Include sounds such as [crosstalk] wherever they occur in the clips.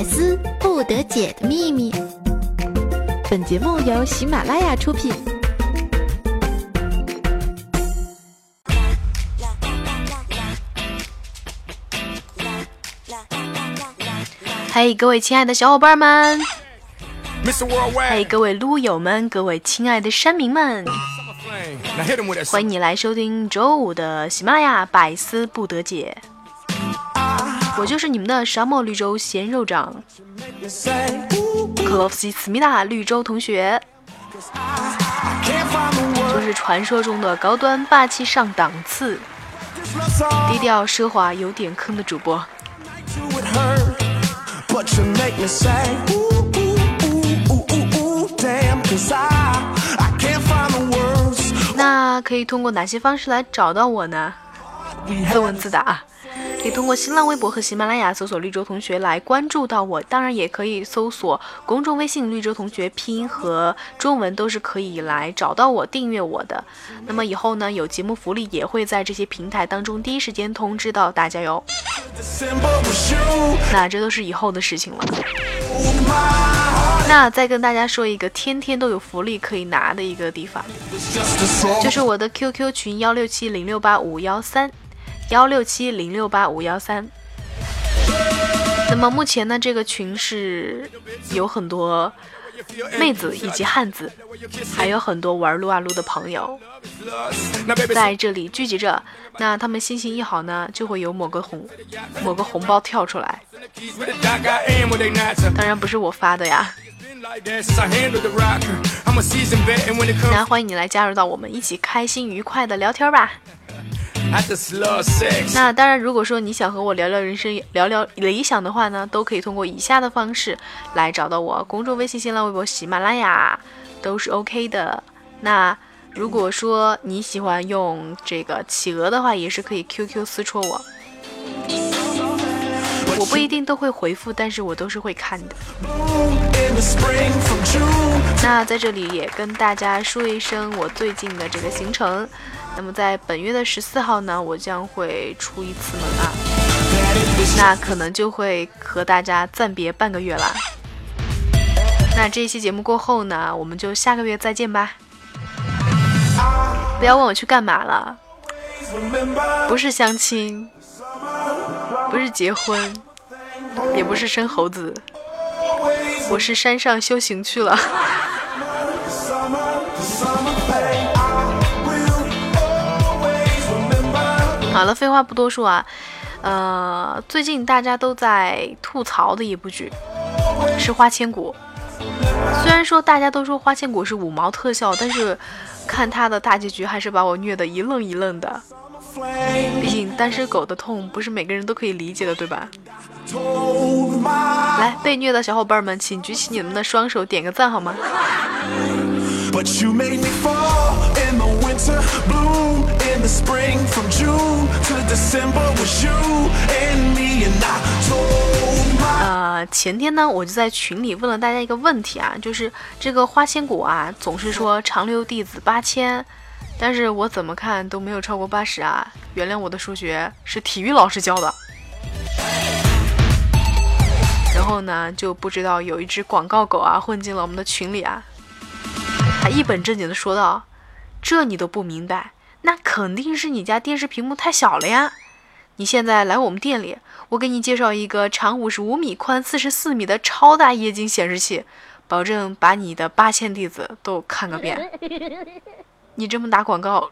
百思不得解的秘密。本节目由喜马拉雅出品。嘿，各位亲爱的小伙伴们！嘿，各位撸友们，各位亲爱的山民们！欢迎你来收听周五的喜马拉雅百思不得解。我就是你们的沙漠绿洲咸肉长，克洛夫西斯米达绿洲同学，就是传说中的高端霸气上档次、低调奢华有点坑的主播。那可以通过哪些方式来找到我呢？自问自答啊。可以通过新浪微博和喜马拉雅搜索“绿洲同学”来关注到我，当然也可以搜索公众微信“绿洲同学”，拼音和中文都是可以来找到我、订阅我的。那么以后呢，有节目福利也会在这些平台当中第一时间通知到大家哟。那这都是以后的事情了。那再跟大家说一个天天都有福利可以拿的一个地方，就是我的 QQ 群幺六七零六八五幺三。幺六七零六八五幺三。那么目前呢，这个群是有很多妹子以及汉子，还有很多玩撸啊撸的朋友在这里聚集着。那他们心情一好呢，就会有某个红某个红包跳出来。当然不是我发的呀。那欢迎你来加入到我们一起开心愉快的聊天吧。那当然，如果说你想和我聊聊人生、聊聊理想的话呢，都可以通过以下的方式来找到我：公众微信、新浪微博、喜马拉雅都是 OK 的。那如果说你喜欢用这个企鹅的话，也是可以 QQ 私戳我，我不一定都会回复，但是我都是会看的。那在这里也跟大家说一声我最近的这个行程。那么在本月的十四号呢，我将会出一次门啊，那可能就会和大家暂别半个月啦。那这一期节目过后呢，我们就下个月再见吧。不要问我去干嘛了，不是相亲，不是结婚，也不是生猴子，我是山上修行去了。[laughs] 好了，废话不多说啊，呃，最近大家都在吐槽的一部剧是《花千骨》。虽然说大家都说《花千骨》是五毛特效，但是看它的大结局还是把我虐得一愣一愣的。毕竟单身狗的痛不是每个人都可以理解的，对吧？来，被虐的小伙伴们，请举起你们的双手，点个赞好吗？呃，前天呢，我就在群里问了大家一个问题啊，就是这个花千骨啊，总是说长留弟子八千，但是我怎么看都没有超过八十啊。原谅我的数学是体育老师教的。然后呢，就不知道有一只广告狗啊混进了我们的群里啊，他一本正经的说道：“这你都不明白？”那肯定是你家电视屏幕太小了呀！你现在来我们店里，我给你介绍一个长五十五米、宽四十四米的超大液晶显示器，保证把你的八千弟子都看个遍。[laughs] 你这么打广告，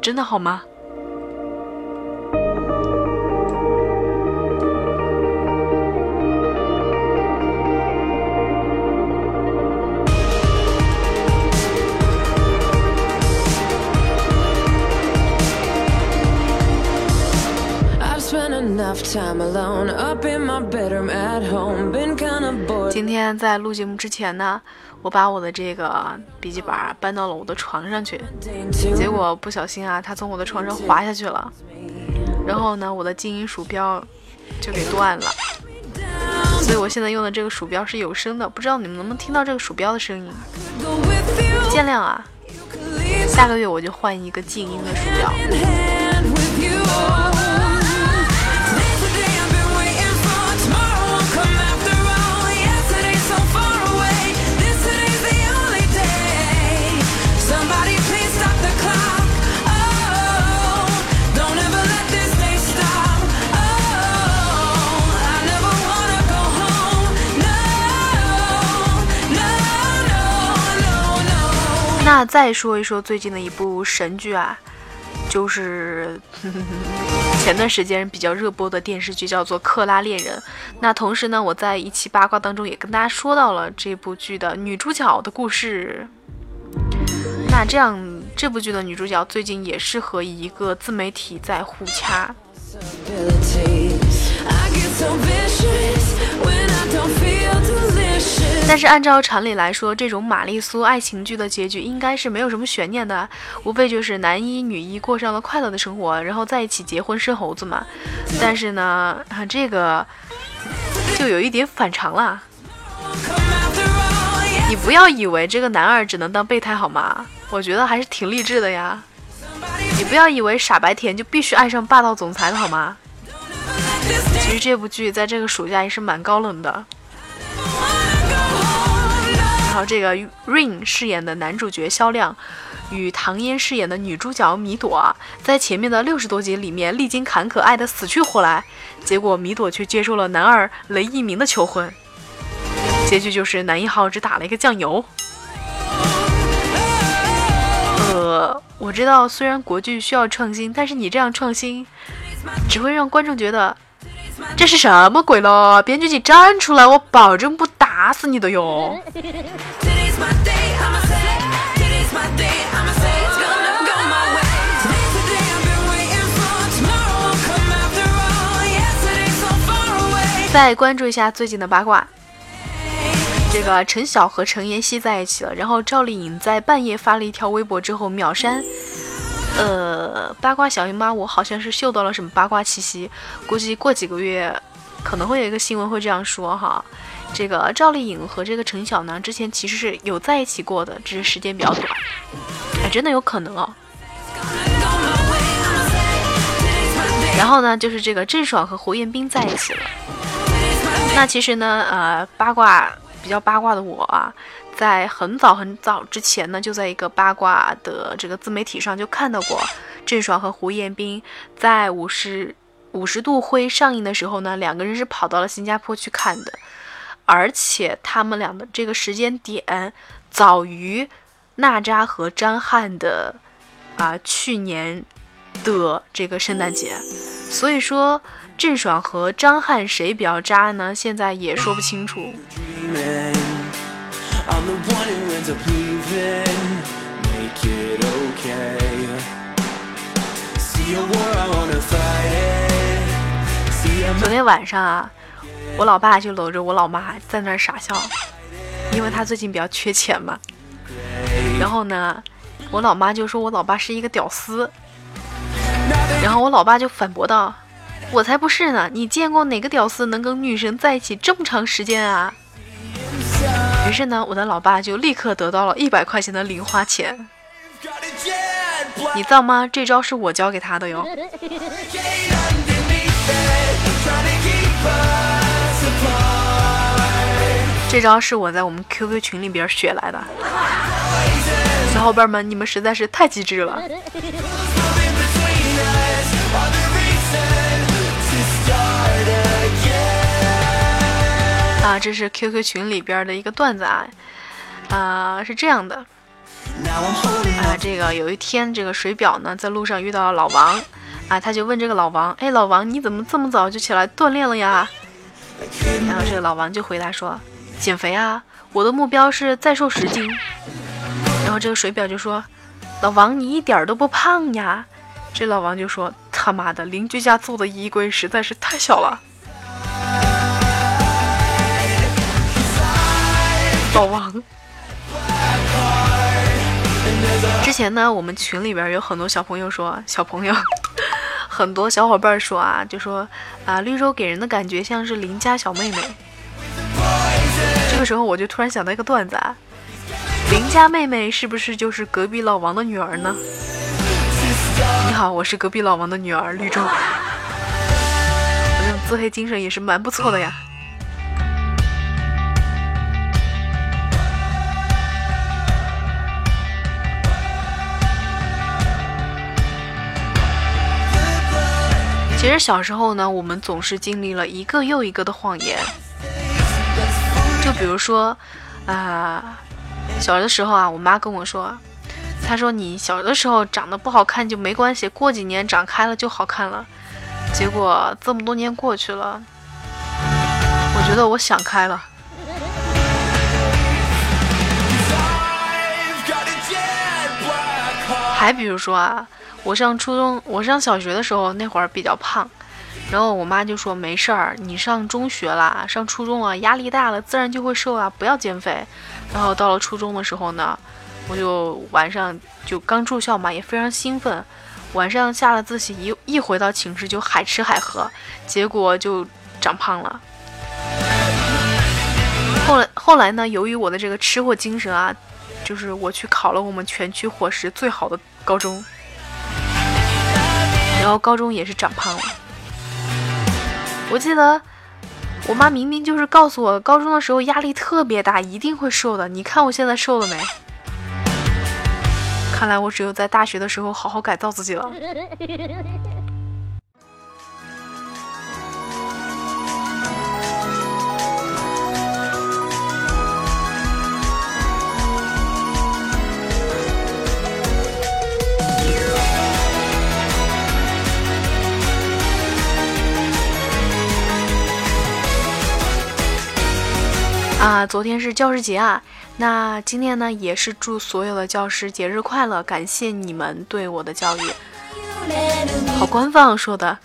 真的好吗？今天在录节目之前呢，我把我的这个笔记本搬到了我的床上去，结果不小心啊，它从我的床上滑下去了，然后呢，我的静音鼠标就给断了，所以我现在用的这个鼠标是有声的，不知道你们能不能听到这个鼠标的声音，见谅啊，下个月我就换一个静音的鼠标。那再说一说最近的一部神剧啊，就是 [laughs] 前段时间比较热播的电视剧，叫做《克拉恋人》。那同时呢，我在一期八卦当中也跟大家说到了这部剧的女主角的故事。那这样，这部剧的女主角最近也是和一个自媒体在互掐。但是按照常理来说，这种玛丽苏爱情剧的结局应该是没有什么悬念的，无非就是男一女一过上了快乐的生活，然后在一起结婚生猴子嘛。但是呢，啊这个就有一点反常了。你不要以为这个男二只能当备胎好吗？我觉得还是挺励志的呀。你不要以为傻白甜就必须爱上霸道总裁的好吗？其实这部剧在这个暑假也是蛮高冷的。然后这个 Rain 饰演的男主角肖亮，与唐嫣饰演的女主角米朵，在前面的六十多集里面历经坎坷，爱得死去活来，结果米朵却接受了男二雷一鸣的求婚，结局就是男一号只打了一个酱油。呃，我知道虽然国剧需要创新，但是你这样创新，只会让观众觉得。这是什么鬼了？编剧，你站出来，我保证不打死你的哟！再关注一下最近的八卦，这个陈晓和陈妍希在一起了，然后赵丽颖在半夜发了一条微博之后秒删。呃，八卦小姨妈，我好像是嗅到了什么八卦气息，估计过几个月可能会有一个新闻会这样说哈。这个赵丽颖和这个陈晓呢，之前其实是有在一起过的，只是时间比较短。哎，真的有可能哦。然后呢，就是这个郑爽和胡彦斌在一起了。那其实呢，呃，八卦比较八卦的我啊。在很早很早之前呢，就在一个八卦的这个自媒体上就看到过郑爽和胡彦斌在五十五十度灰上映的时候呢，两个人是跑到了新加坡去看的，而且他们俩的这个时间点早于娜扎和张翰的啊去年的这个圣诞节，所以说郑爽和张翰谁比较渣呢？现在也说不清楚。昨天晚上啊，我老爸就搂着我老妈在那儿傻笑，因为他最近比较缺钱嘛。然后呢，我老妈就说我老爸是一个屌丝，然后我老爸就反驳道：“我才不是呢！你见过哪个屌丝能跟女神在一起这么长时间啊？”于是呢，我的老爸就立刻得到了一百块钱的零花钱。你造吗？这招是我教给他的哟。这招是我在我们 QQ 群里边学来的。小伙伴们，你们实在是太机智了。这是 QQ 群里边的一个段子啊，啊，是这样的，啊，这个有一天，这个水表呢在路上遇到了老王，啊，他就问这个老王，哎，老王你怎么这么早就起来锻炼了呀？然后这个老王就回答说，减肥啊，我的目标是再瘦十斤。然后这个水表就说，老王你一点都不胖呀。这老王就说，他妈的，邻居家做的衣柜实在是太小了。老王，之前呢，我们群里边有很多小朋友说，小朋友，很多小伙伴说啊，就说啊，绿洲给人的感觉像是邻家小妹妹。这个时候我就突然想到一个段子啊，邻家妹妹是不是就是隔壁老王的女儿呢？你好，我是隔壁老王的女儿绿洲，我这种自黑精神也是蛮不错的呀。其实小时候呢，我们总是经历了一个又一个的谎言。就比如说，啊，小的时候啊，我妈跟我说：“她说你小的时候长得不好看就没关系，过几年长开了就好看了。结果这么多年过去了，我觉得我想开了。还比如说啊，我上初中，我上小学的时候那会儿比较胖，然后我妈就说没事儿，你上中学啦，上初中了，压力大了，自然就会瘦啊，不要减肥。然后到了初中的时候呢，我就晚上就刚住校嘛，也非常兴奋，晚上下了自习一一回到寝室就海吃海喝，结果就长胖了。后来后来呢，由于我的这个吃货精神啊，就是我去考了我们全区伙食最好的高中，然后高中也是长胖了。我记得。我妈明明就是告诉我，高中的时候压力特别大，一定会瘦的。你看我现在瘦了没？看来我只有在大学的时候好好改造自己了。啊，昨天是教师节啊，那今天呢也是祝所有的教师节日快乐，感谢你们对我的教育。好官方说的，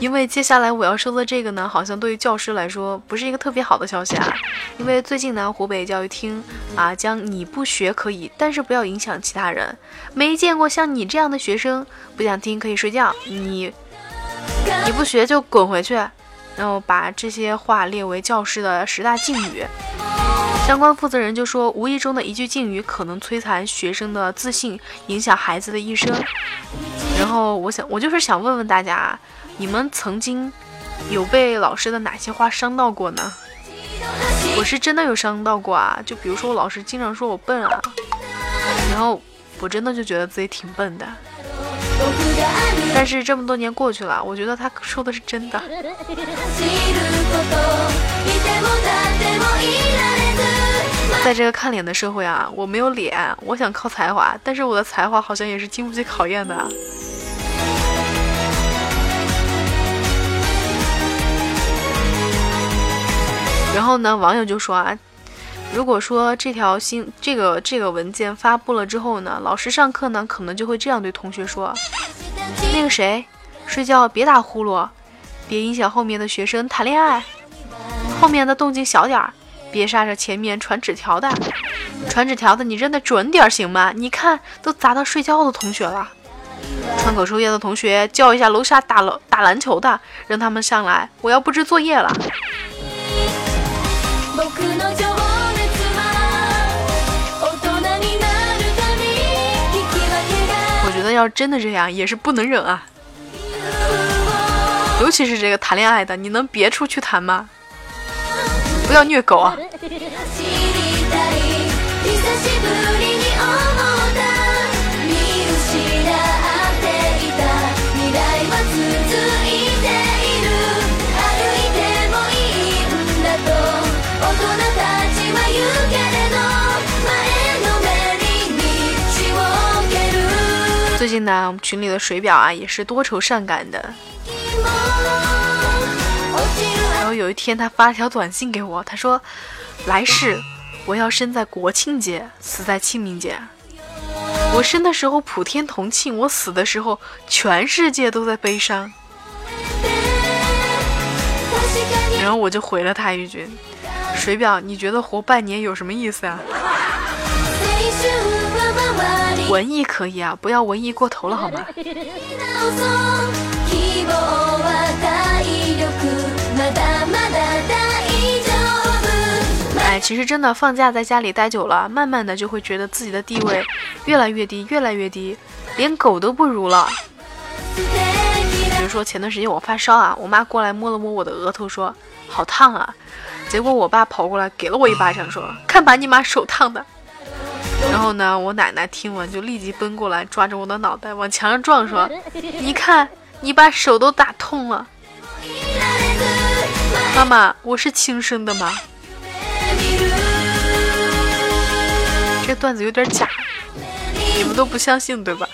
因为接下来我要说的这个呢，好像对于教师来说不是一个特别好的消息啊。因为最近呢，湖北教育厅啊将你不学可以，但是不要影响其他人。没见过像你这样的学生，不想听可以睡觉，你你不学就滚回去。然后把这些话列为教师的十大禁语。相关负责人就说，无意中的一句禁语可能摧残学生的自信，影响孩子的一生。然后我想，我就是想问问大家，你们曾经有被老师的哪些话伤到过呢？我是真的有伤到过啊，就比如说我老师经常说我笨啊，然后我真的就觉得自己挺笨的。但是这么多年过去了，我觉得他说的是真的。在这个看脸的社会啊，我没有脸，我想靠才华，但是我的才华好像也是经不起考验的。然后呢，网友就说啊，如果说这条新这个这个文件发布了之后呢，老师上课呢，可能就会这样对同学说。那个谁，睡觉别打呼噜，别影响后面的学生谈恋爱。后面的动静小点儿，别杀着前面传纸条的。传纸条的你扔的准点行吗？你看都砸到睡觉的同学了。窗口抽烟的同学叫一下楼下打楼打篮球的，让他们上来，我要布置作业了。要真的这样，也是不能忍啊！尤其是这个谈恋爱的，你能别出去谈吗？不要虐狗啊！我们群里的水表啊也是多愁善感的。然后有一天，他发了条短信给我，他说：“来世我要生在国庆节，死在清明节。我生的时候普天同庆，我死的时候全世界都在悲伤。”然后我就回了他一句：“水表，你觉得活半年有什么意思啊？” [laughs] 文艺可以啊，不要文艺过头了好吗？哎，其实真的放假在家里待久了，慢慢的就会觉得自己的地位越来越低，越来越低，连狗都不如了。比如说前段时间我发烧啊，我妈过来摸了摸我的额头，说好烫啊，结果我爸跑过来给了我一巴掌，说看把你妈手烫的。然后呢，我奶奶听完就立即奔过来，抓着我的脑袋往墙上撞，说：“你看，你把手都打痛了。”妈妈，我是亲生的吗？这段子有点假。你们都不相信对吧？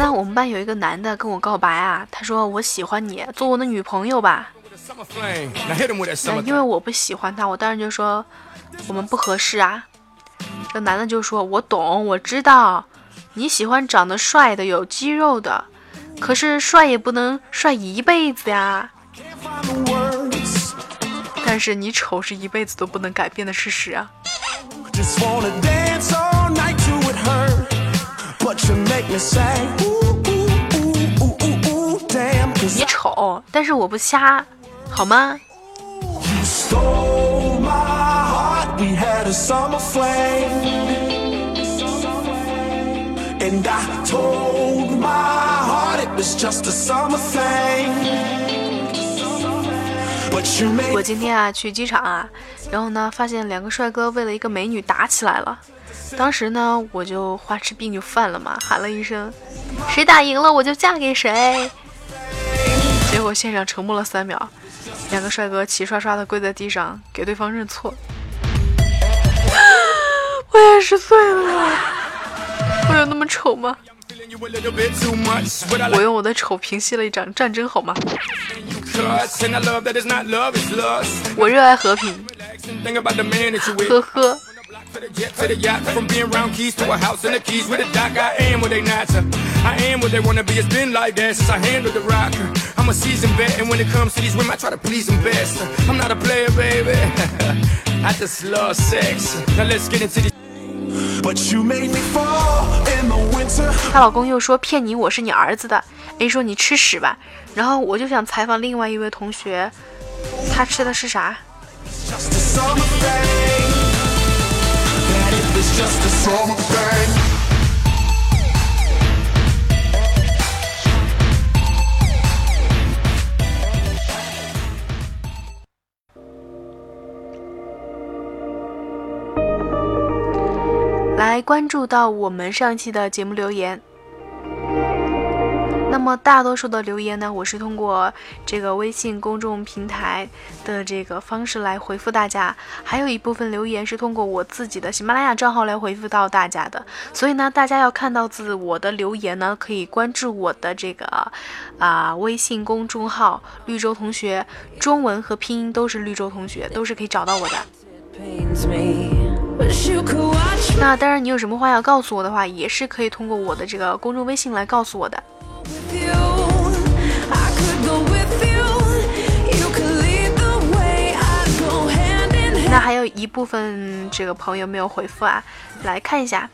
呢，我们班有一个男的跟我告白啊，他说我喜欢你，做我的女朋友吧。那因为我不喜欢他，我当然就说我们不合适啊。这男的就说：“我懂，我知道你喜欢长得帅的、有肌肉的，可是帅也不能帅一辈子呀。但是你丑是一辈子都不能改变的事实啊。”你丑，但是我不瞎，好吗？我今天啊去机场啊，然后呢发现两个帅哥为了一个美女打起来了。当时呢，我就花痴病就犯了嘛，喊了一声：“谁打赢了我就嫁给谁。”结果现场沉默了三秒，两个帅哥齐刷刷的跪在地上给对方认错。[gasps] 我也是醉了，我有那么丑吗？我用我的丑平息了一场战争，好吗？我热爱和平，呵呵。她老公又说骗你，我是你儿子的。A 说你吃屎吧。然后我就想采访另外一位同学，他吃的是啥？来关注到我们上期的节目留言。那么大多数的留言呢，我是通过这个微信公众平台的这个方式来回复大家，还有一部分留言是通过我自己的喜马拉雅账号来回复到大家的。所以呢，大家要看到自我的留言呢，可以关注我的这个啊微信公众号“绿洲同学”，中文和拼音都是“绿洲同学”，都是可以找到我的。那当然，你有什么话要告诉我的话，也是可以通过我的这个公众微信来告诉我的。那还有一部分这个朋友没有回复啊，来看一下，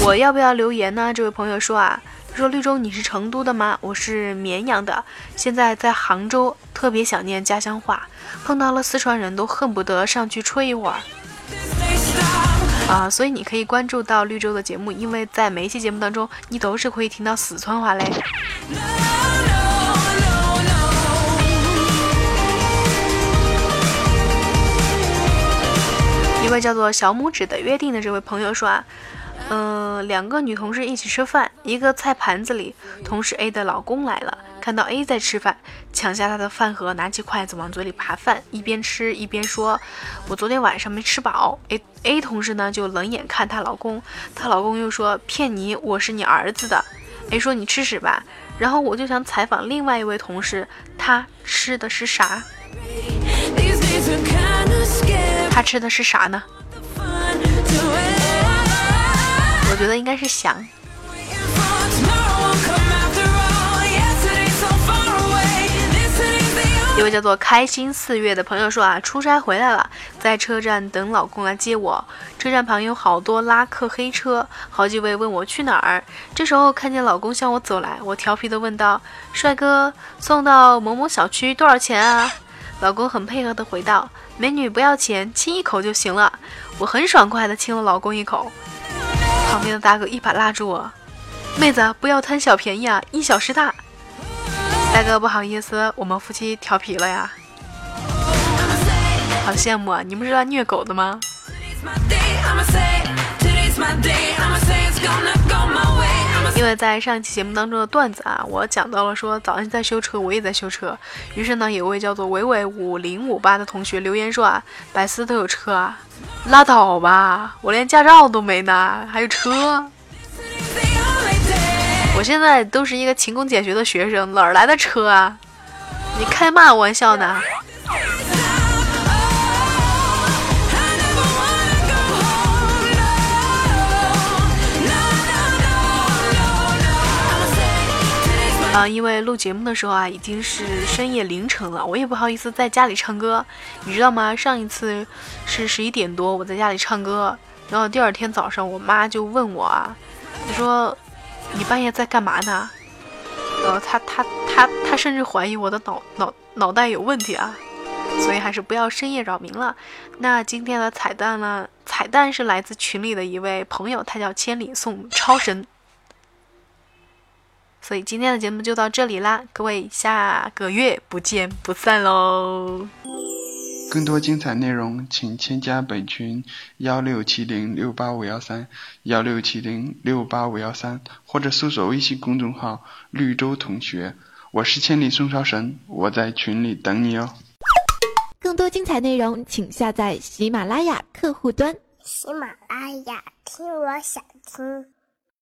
我要不要留言呢？这位朋友说啊，说绿洲你是成都的吗？我是绵阳的，现在在杭州，特别想念家乡话，碰到了四川人都恨不得上去吹一会儿。啊，所以你可以关注到绿洲的节目，因为在每一期节目当中，你都是可以听到四川话嘞。一位叫做小拇指的约定的这位朋友说啊，嗯，两个女同事一起吃饭，一个菜盘子里，同事 A 的老公来了。看到 A 在吃饭，抢下他的饭盒，拿起筷子往嘴里扒饭，一边吃一边说：“我昨天晚上没吃饱。”A A 同事呢就冷眼看她老公，她老公又说：“骗你，我是你儿子的。”A 说：“你吃屎吧。”然后我就想采访另外一位同事，他吃的是啥？他吃的是啥呢？我觉得应该是想。一位叫做开心四月的朋友说啊，出差回来了，在车站等老公来接我。车站旁有好多拉客黑车，好几位问我去哪儿。这时候看见老公向我走来，我调皮的问道：“帅哥，送到某某小区多少钱啊？”老公很配合的回道：“美女不要钱，亲一口就行了。”我很爽快的亲了老公一口。旁边的大哥一把拉住我：“妹子不要贪小便宜啊，因小失大。”大哥，不好意思，我们夫妻调皮了呀。好羡慕啊！你们是来虐狗的吗？因为在上一期节目当中的段子啊，我讲到了说早上在修车，我也在修车。于是呢，有位叫做伟伟五零五八的同学留言说啊，百思都有车啊，拉倒吧，我连驾照都没拿，还有车。我现在都是一个勤工俭学的学生，哪儿来的车啊？你开嘛玩笑呢？啊，因为录节目的时候啊，已经是深夜凌晨了，我也不好意思在家里唱歌，你知道吗？上一次是十一点多，我在家里唱歌，然后第二天早上，我妈就问我啊，她说你半夜在干嘛呢？呃，她她她她甚至怀疑我的脑脑脑袋有问题啊，所以还是不要深夜扰民了。那今天的彩蛋呢？彩蛋是来自群里的一位朋友，他叫千里送超神。所以今天的节目就到这里啦，各位下个月不见不散喽！更多精彩内容，请添加本群幺六七零六八五幺三幺六七零六八五幺三，或者搜索微信公众号“绿洲同学”，我是千里送超神，我在群里等你哦。更多精彩内容，请下载喜马拉雅客户端。喜马拉雅，听我想听。